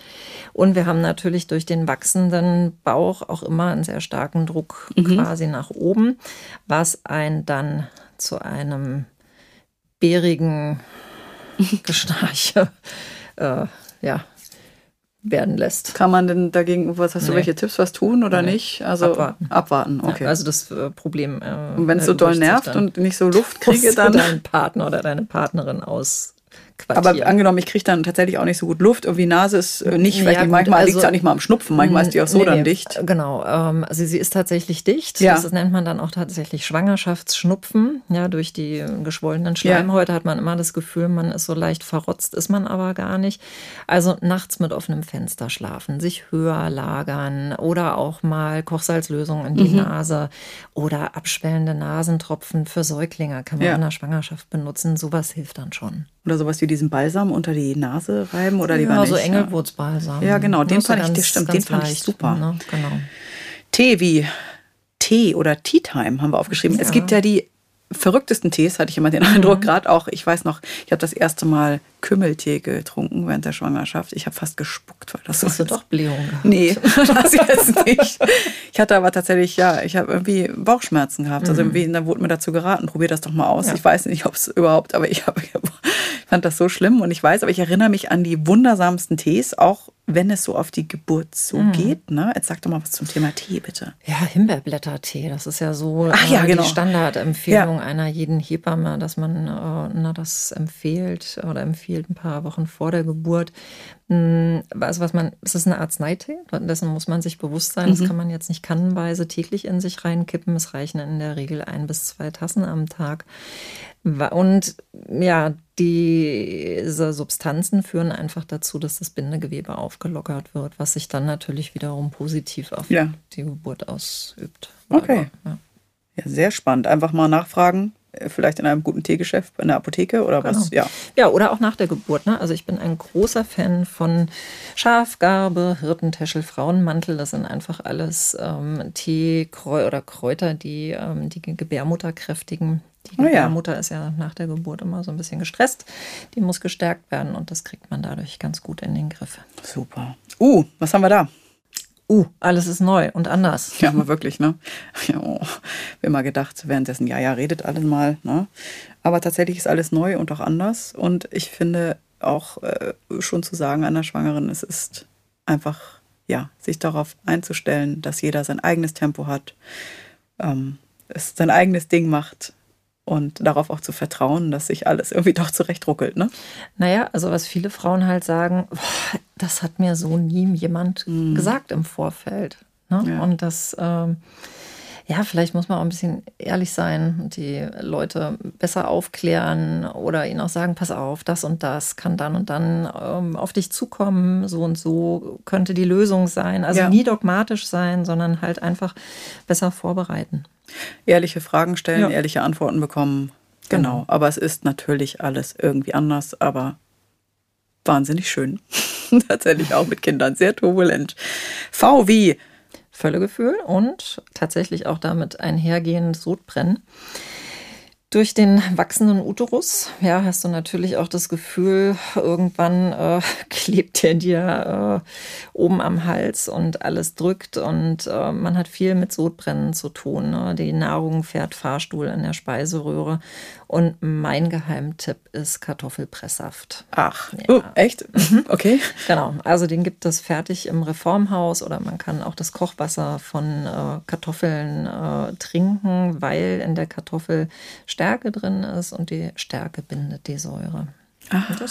Und wir haben natürlich durch den wachsenden Bauch auch immer einen sehr starken Druck mhm. quasi nach oben was einen dann zu einem bärigen Geschnarche äh, ja, werden lässt.
Kann man denn dagegen, was hast du, nee. welche Tipps, was tun oder nee. nicht?
Also abwarten.
Abwarten, okay.
Ja, also das äh, Problem. Äh,
und wenn es so doll nervt und nicht so Luft kriege, dann.
deinen Partner oder deine Partnerin aus
Aber angenommen, ich kriege dann tatsächlich auch nicht so gut Luft. Irgendwie Nase ist äh, nicht, vielleicht ja, nicht, manchmal also, liegt es auch nicht mal am Schnupfen, manchmal ist die auch so nee, dann dicht.
Genau, ähm, also sie ist tatsächlich dicht. Ja. Das nennt man dann auch tatsächlich Schwangerschaftsschnupfen. Ja, durch die geschwollenen Schleimhäute ja. hat man immer das Gefühl, man ist so leicht verrotzt, ist man aber gar nicht. Also nachts mit offenem Fenster schlafen, sich höher lagern oder auch mal Kochsalzlösung in die mhm. Nase oder abschwellende Nasentropfen für Säuglinge kann man ja. in der Schwangerschaft benutzen. Sowas hilft dann schon.
Oder sowas wie diesen Balsam unter die Nase reiben oder
lieber
ja,
so Engelwurzbalsam.
Ja, genau, den fand ganz, ich, stimmt, den fand leicht, ich super. Ne? Genau. Tee wie Tee oder Tea Time haben wir aufgeschrieben. Ja. Es gibt ja die verrücktesten Tees, hatte ich immer den Eindruck. Mhm. Gerade auch, ich weiß noch, ich habe das erste Mal Kümmeltee getrunken während der Schwangerschaft. Ich habe fast gespuckt, weil das
Hast so. Hast du doch Blähung gehabt?
Nee, das jetzt nicht. Ich hatte aber tatsächlich, ja, ich habe irgendwie Bauchschmerzen gehabt. Also mhm. irgendwie, dann wurde mir dazu geraten, probier das doch mal aus. Ja. Ich weiß nicht, ob es überhaupt, aber ich, hab, ich fand das so schlimm und ich weiß, aber ich erinnere mich an die wundersamsten Tees, auch wenn es so auf die Geburt zugeht. Mhm. Ne? Jetzt sag doch mal was zum Thema Tee, bitte.
Ja, Himbeerblättertee, das ist ja so Ach, ja, äh, genau. die Standardempfehlung ja. einer jeden Hebamme, dass man äh, na, das empfiehlt oder empfiehlt ein paar Wochen vor der Geburt. Hm, also was man, es ist eine Arzneitee, dessen muss man sich bewusst sein. Mhm. Das kann man jetzt nicht kannenweise täglich in sich reinkippen. Es reichen in der Regel ein bis zwei Tassen am Tag. Und ja, diese Substanzen führen einfach dazu, dass das Bindegewebe aufgelockert wird, was sich dann natürlich wiederum positiv auf ja. die Geburt ausübt.
Okay. ja. ja, sehr spannend. Einfach mal nachfragen, vielleicht in einem guten Teegeschäft, in der Apotheke oder genau. was?
Ja. ja, oder auch nach der Geburt. Ne? Also ich bin ein großer Fan von Schafgarbe, Hirtentäschel, Frauenmantel. Das sind einfach alles ähm, Tee oder Kräuter, die ähm, die Gebärmutter kräftigen. Die oh ja. Mutter ist ja nach der Geburt immer so ein bisschen gestresst. Die muss gestärkt werden und das kriegt man dadurch ganz gut in den Griff.
Super. Uh, was haben wir da?
Uh, alles ist neu und anders.
Ja, aber wirklich, ne? Ja, oh, mal gedacht, währenddessen, ja, ja, redet alles mal, ne? Aber tatsächlich ist alles neu und auch anders. Und ich finde auch äh, schon zu sagen der Schwangeren, es ist einfach, ja, sich darauf einzustellen, dass jeder sein eigenes Tempo hat, ähm, es sein eigenes Ding macht und darauf auch zu vertrauen, dass sich alles irgendwie doch zurechtruckelt. Ne?
Naja, also was viele Frauen halt sagen, boah, das hat mir so nie jemand mhm. gesagt im Vorfeld. Ne? Ja. Und das, ähm, ja, vielleicht muss man auch ein bisschen ehrlich sein und die Leute besser aufklären oder ihnen auch sagen, pass auf, das und das kann dann und dann ähm, auf dich zukommen, so und so könnte die Lösung sein. Also ja. nie dogmatisch sein, sondern halt einfach besser vorbereiten.
Ehrliche Fragen stellen, ja. ehrliche Antworten bekommen. Genau. genau. Aber es ist natürlich alles irgendwie anders, aber wahnsinnig schön. Tatsächlich auch mit Kindern. Sehr turbulent. V wie
Völlegefühl und tatsächlich auch damit einhergehend Sodbrennen. Durch den wachsenden Uterus, ja, hast du natürlich auch das Gefühl, irgendwann äh, klebt der dir äh, oben am Hals und alles drückt und äh, man hat viel mit Sodbrennen zu tun. Ne? Die Nahrung fährt Fahrstuhl in der Speiseröhre und mein Geheimtipp ist Kartoffelpresssaft.
Ach, ja. oh, echt? Mhm. Okay.
Genau, also den gibt es fertig im Reformhaus oder man kann auch das Kochwasser von äh, Kartoffeln äh, trinken, weil in der Kartoffel Stärke drin ist und die Stärke bindet die Säure.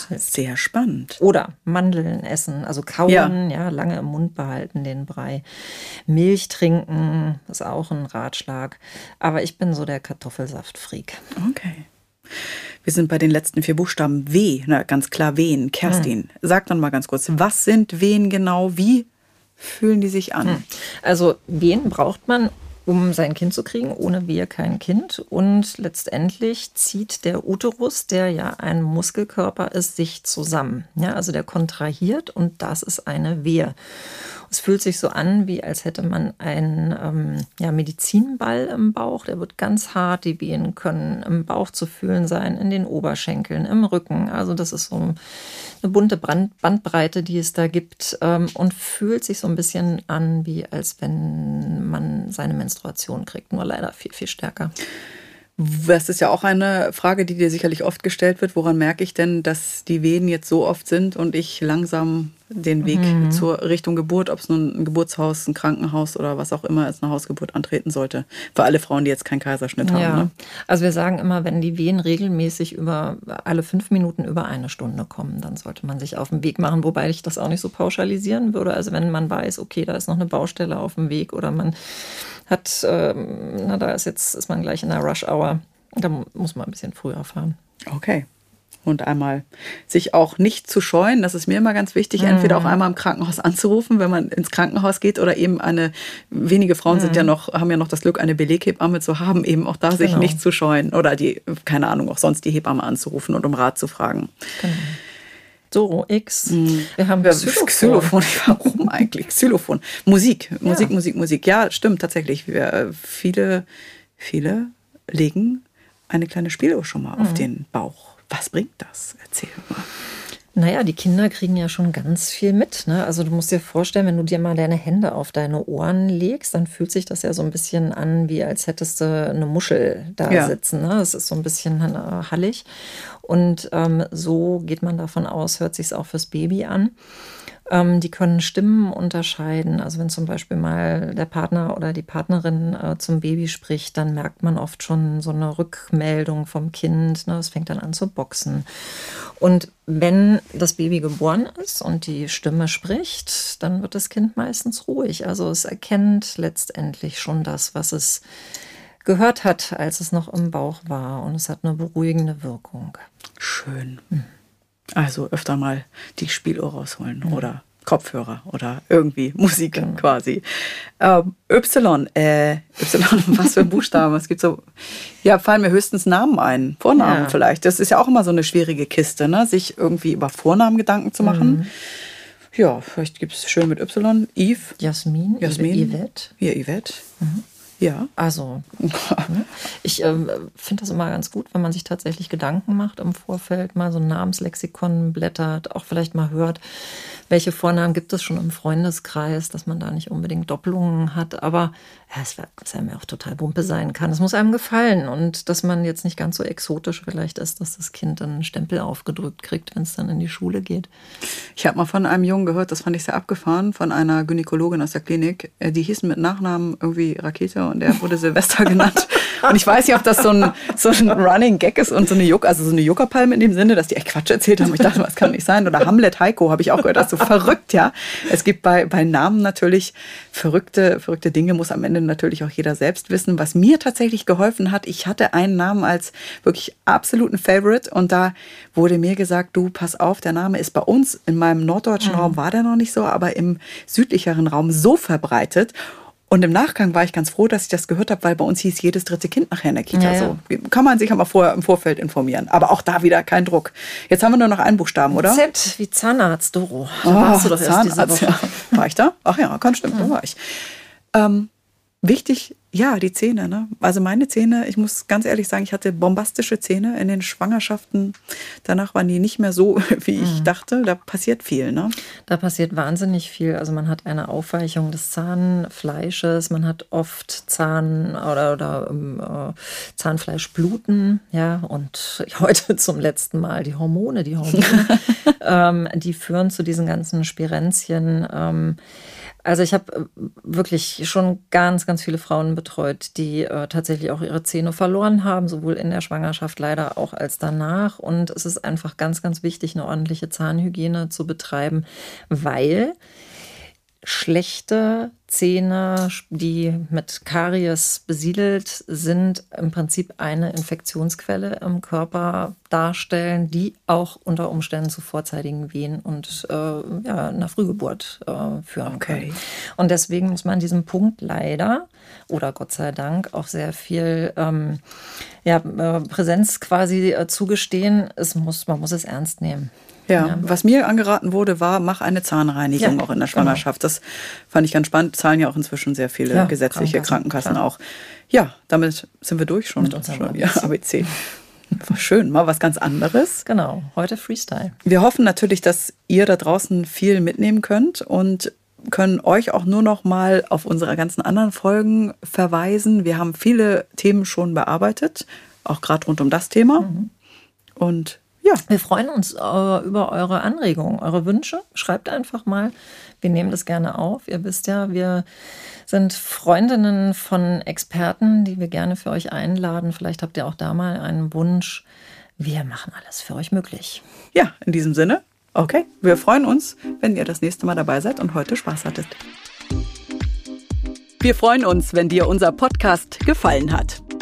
Hilft. Sehr spannend.
Oder Mandeln essen, also kauen, ja. ja. lange im Mund behalten den Brei. Milch trinken, ist auch ein Ratschlag. Aber ich bin so der Kartoffelsaftfreak.
Okay. Wir sind bei den letzten vier Buchstaben W, na, ganz klar Wehen. Kerstin, hm. sag dann mal ganz kurz, was sind Wehen genau? Wie fühlen die sich an? Hm.
Also Wehen braucht man, um sein Kind zu kriegen. Ohne Wehe kein Kind. Und letztendlich zieht der Uterus, der ja ein Muskelkörper ist, sich zusammen. Ja, also der kontrahiert und das ist eine Wehe. Es fühlt sich so an, wie als hätte man einen ähm, ja, Medizinball im Bauch. Der wird ganz hart. Die Wehen können im Bauch zu fühlen sein, in den Oberschenkeln, im Rücken. Also das ist so eine bunte Brand Bandbreite, die es da gibt ähm, und fühlt sich so ein bisschen an, wie als wenn man seine Menstruation kriegt. Nur leider viel, viel stärker.
Das ist ja auch eine Frage, die dir sicherlich oft gestellt wird. Woran merke ich denn, dass die Wehen jetzt so oft sind und ich langsam den Weg mhm. zur Richtung Geburt, ob es nun ein Geburtshaus, ein Krankenhaus oder was auch immer ist, eine Hausgeburt antreten sollte. Für alle Frauen, die jetzt keinen Kaiserschnitt haben. Ja. Ne?
Also wir sagen immer, wenn die Wehen regelmäßig über alle fünf Minuten über eine Stunde kommen, dann sollte man sich auf den Weg machen, wobei ich das auch nicht so pauschalisieren würde. Also wenn man weiß, okay, da ist noch eine Baustelle auf dem Weg oder man hat, ähm, na, da ist jetzt, ist man gleich in der Rush Hour, da muss man ein bisschen früher fahren.
Okay und einmal sich auch nicht zu scheuen. Das ist mir immer ganz wichtig, mhm. entweder auch einmal im Krankenhaus anzurufen, wenn man ins Krankenhaus geht oder eben eine, wenige Frauen mhm. sind ja mhm. noch, haben ja noch das Glück, eine Beleghebamme zu haben, eben auch da sich genau. nicht zu scheuen oder die, keine Ahnung, auch sonst die Hebamme anzurufen und um Rat zu fragen. Genau.
So, X.
Mhm. Wir haben Xylophon. Xylophon. Warum eigentlich? Xylophon. Musik, Musik, ja. Musik, Musik. Ja, stimmt tatsächlich. Wir, äh, viele, viele legen eine kleine Spieluhr schon mal mhm. auf den Bauch. Was bringt das? Erzähl mal.
Naja, die Kinder kriegen ja schon ganz viel mit. Ne? Also du musst dir vorstellen, wenn du dir mal deine Hände auf deine Ohren legst, dann fühlt sich das ja so ein bisschen an, wie als hättest du eine Muschel da ja. sitzen. Ne? Das ist so ein bisschen äh, hallig. Und ähm, so geht man davon aus, hört sich es auch fürs Baby an. Ähm, die können Stimmen unterscheiden. Also wenn zum Beispiel mal der Partner oder die Partnerin äh, zum Baby spricht, dann merkt man oft schon so eine Rückmeldung vom Kind. Ne? Es fängt dann an zu boxen. Und wenn das Baby geboren ist und die Stimme spricht, dann wird das Kind meistens ruhig. Also es erkennt letztendlich schon das, was es gehört hat, als es noch im Bauch war. Und es hat eine beruhigende Wirkung.
Schön. Hm. Also öfter mal die Spieluhr rausholen mhm. oder Kopfhörer oder irgendwie Musik genau. quasi. Ähm, y, äh, Y, was für Buchstaben? es gibt so, ja, fallen mir höchstens Namen ein. Vornamen ja. vielleicht. Das ist ja auch immer so eine schwierige Kiste, ne? sich irgendwie über Vornamen Gedanken zu machen. Mhm. Ja, vielleicht gibt es schön mit Y. Yves.
Jasmin.
Jasmin. Yvette. Ja, Yvette. Mhm. Ja.
Also, ne? ich äh, finde das immer ganz gut, wenn man sich tatsächlich Gedanken macht im Vorfeld, mal so ein Namenslexikon blättert, auch vielleicht mal hört, welche Vornamen gibt es schon im Freundeskreis, dass man da nicht unbedingt Doppelungen hat. Aber es, es einem ja auch total Bumpe sein kann. Es muss einem gefallen und dass man jetzt nicht ganz so exotisch vielleicht ist, dass das Kind dann einen Stempel aufgedrückt kriegt, wenn es dann in die Schule geht.
Ich habe mal von einem Jungen gehört, das fand ich sehr abgefahren, von einer Gynäkologin aus der Klinik. Äh, die hießen mit Nachnamen irgendwie Rakete und der wurde Silvester genannt. Und ich weiß nicht, ob das so ein, so ein Running Gag ist und so eine Juck, also so eine Juckerpalme in dem Sinne, dass die echt Quatsch erzählt haben. Ich dachte, das kann nicht sein. Oder Hamlet Heiko habe ich auch gehört. Das ist so verrückt, ja. Es gibt bei, bei Namen natürlich verrückte, verrückte Dinge, muss am Ende natürlich auch jeder selbst wissen. Was mir tatsächlich geholfen hat, ich hatte einen Namen als wirklich absoluten Favorite und da wurde mir gesagt, du, pass auf, der Name ist bei uns, in meinem norddeutschen mhm. Raum war der noch nicht so, aber im südlicheren Raum so verbreitet. Und im Nachgang war ich ganz froh, dass ich das gehört habe, weil bei uns hieß jedes dritte Kind nachher in der Kita ja, ja. so. Kann man sich aber vorher im Vorfeld informieren. Aber auch da wieder kein Druck. Jetzt haben wir nur noch einen Buchstaben, oder?
Z wie Zahnarzt, Doro.
Da oh, warst du doch Zahnarzt, erst diese Woche. Ja. War ich da? Ach ja, kann stimmen, da war ich. Ähm, wichtig ja, die Zähne. Ne? Also meine Zähne, ich muss ganz ehrlich sagen, ich hatte bombastische Zähne in den Schwangerschaften. Danach waren die nicht mehr so, wie ich mhm. dachte. Da passiert viel. Ne?
Da passiert wahnsinnig viel. Also man hat eine Aufweichung des Zahnfleisches, man hat oft Zahn oder, oder äh, Zahnfleischbluten. Ja, und heute zum letzten Mal die Hormone, die Hormone, ähm, die führen zu diesen ganzen Spirenzien. Ähm, also ich habe äh, wirklich schon ganz, ganz viele Frauen betreut, die äh, tatsächlich auch ihre Zähne verloren haben, sowohl in der Schwangerschaft leider auch als danach. Und es ist einfach ganz, ganz wichtig, eine ordentliche Zahnhygiene zu betreiben, weil schlechte Zähne, die mit Karies besiedelt sind, im Prinzip eine Infektionsquelle im Körper darstellen, die auch unter Umständen zu vorzeitigen Wehen und äh, ja, einer Frühgeburt äh, führen okay. kann. Und deswegen muss man diesem Punkt leider oder Gott sei Dank auch sehr viel ähm, ja, äh, Präsenz quasi äh, zugestehen. Es muss, man muss es ernst nehmen.
Ja, ja, was mir angeraten wurde, war, mach eine Zahnreinigung ja, auch in der. Schwangerschaft. Genau. Das fand ich ganz spannend. Zahlen ja auch inzwischen sehr viele ja, gesetzliche Krankenkassen, Krankenkassen auch. Ja, damit sind wir durch schon. Mit unserem schon, ja, ABC. War schön, mal was ganz anderes.
Genau, heute Freestyle.
Wir hoffen natürlich, dass ihr da draußen viel mitnehmen könnt und können euch auch nur noch mal auf unsere ganzen anderen Folgen verweisen. Wir haben viele Themen schon bearbeitet, auch gerade rund um das Thema. Mhm. Und
Ja. Wir freuen uns äh, über eure Anregungen, eure Wünsche. Schreibt einfach mal. Wir nehmen das gerne auf. Ihr wisst ja, wir sind Freundinnen von Experten, die wir gerne für euch einladen. Vielleicht habt ihr auch da mal einen Wunsch. Wir machen alles für euch möglich.
Ja, in diesem Sinne, okay, wir freuen uns, wenn ihr das nächste Mal dabei seid und heute Spaß hattet. Wir freuen uns, wenn dir unser Podcast gefallen hat.